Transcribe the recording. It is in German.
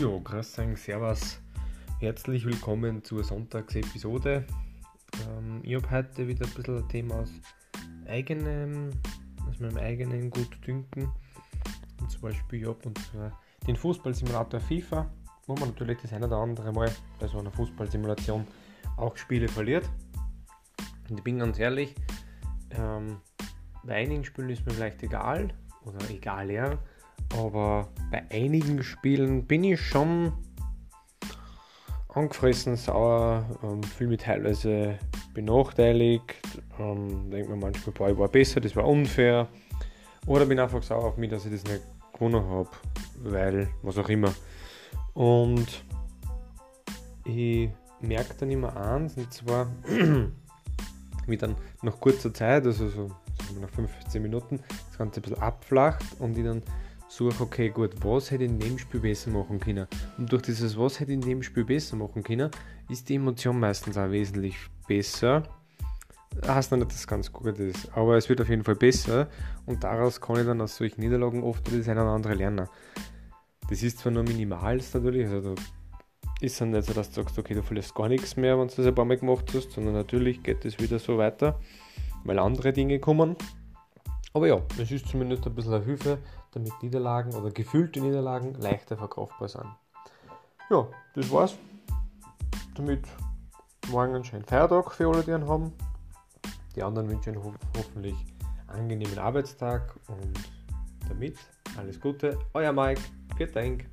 Ja, grüß euch, servus. Herzlich willkommen zur Sonntagsepisode. Ähm, ich habe heute wieder ein bisschen ein Thema aus eigenem, aus meinem eigenen Gutdünken. Und zwar spiele ich ab und zwar den Fußballsimulator FIFA, wo man natürlich das eine oder andere Mal bei so einer Fußballsimulation auch Spiele verliert. Und ich bin ganz ehrlich, ähm, bei einigen Spielen ist mir vielleicht egal oder egal ja aber bei einigen Spielen bin ich schon angefressen, sauer, ähm, fühle mich teilweise benachteiligt, ähm, denke mir manchmal, boah, ich war besser, das war unfair. Oder bin einfach sauer auf mich, dass ich das nicht gewonnen habe, weil, was auch immer. Und ich merke dann immer eins, und zwar, wie dann nach kurzer Zeit, also so nach 15 Minuten, das Ganze ein bisschen abflacht und ich dann suche, okay, gut, was hätte ich in dem Spiel besser machen können? Und durch dieses, was hätte ich in dem Spiel besser machen können, ist die Emotion meistens auch wesentlich besser. Heißt nicht, dass es ganz gut ist, aber es wird auf jeden Fall besser und daraus kann ich dann aus solchen Niederlagen oft das eine oder andere lernen. Das ist zwar nur minimal natürlich, also da ist dann nicht so, dass du sagst, okay, du verlierst gar nichts mehr, wenn du das ein paar Mal gemacht hast, sondern natürlich geht es wieder so weiter, weil andere Dinge kommen. Aber ja, es ist zumindest ein bisschen eine Hilfe, damit Niederlagen oder gefühlte Niederlagen leichter verkaufbar sind. Ja, das war's. Damit morgen einen schönen Feiertag für alle, die einen haben. Die anderen wünschen ho hoffentlich einen angenehmen Arbeitstag und damit alles Gute. Euer Mike. Vielen Dank.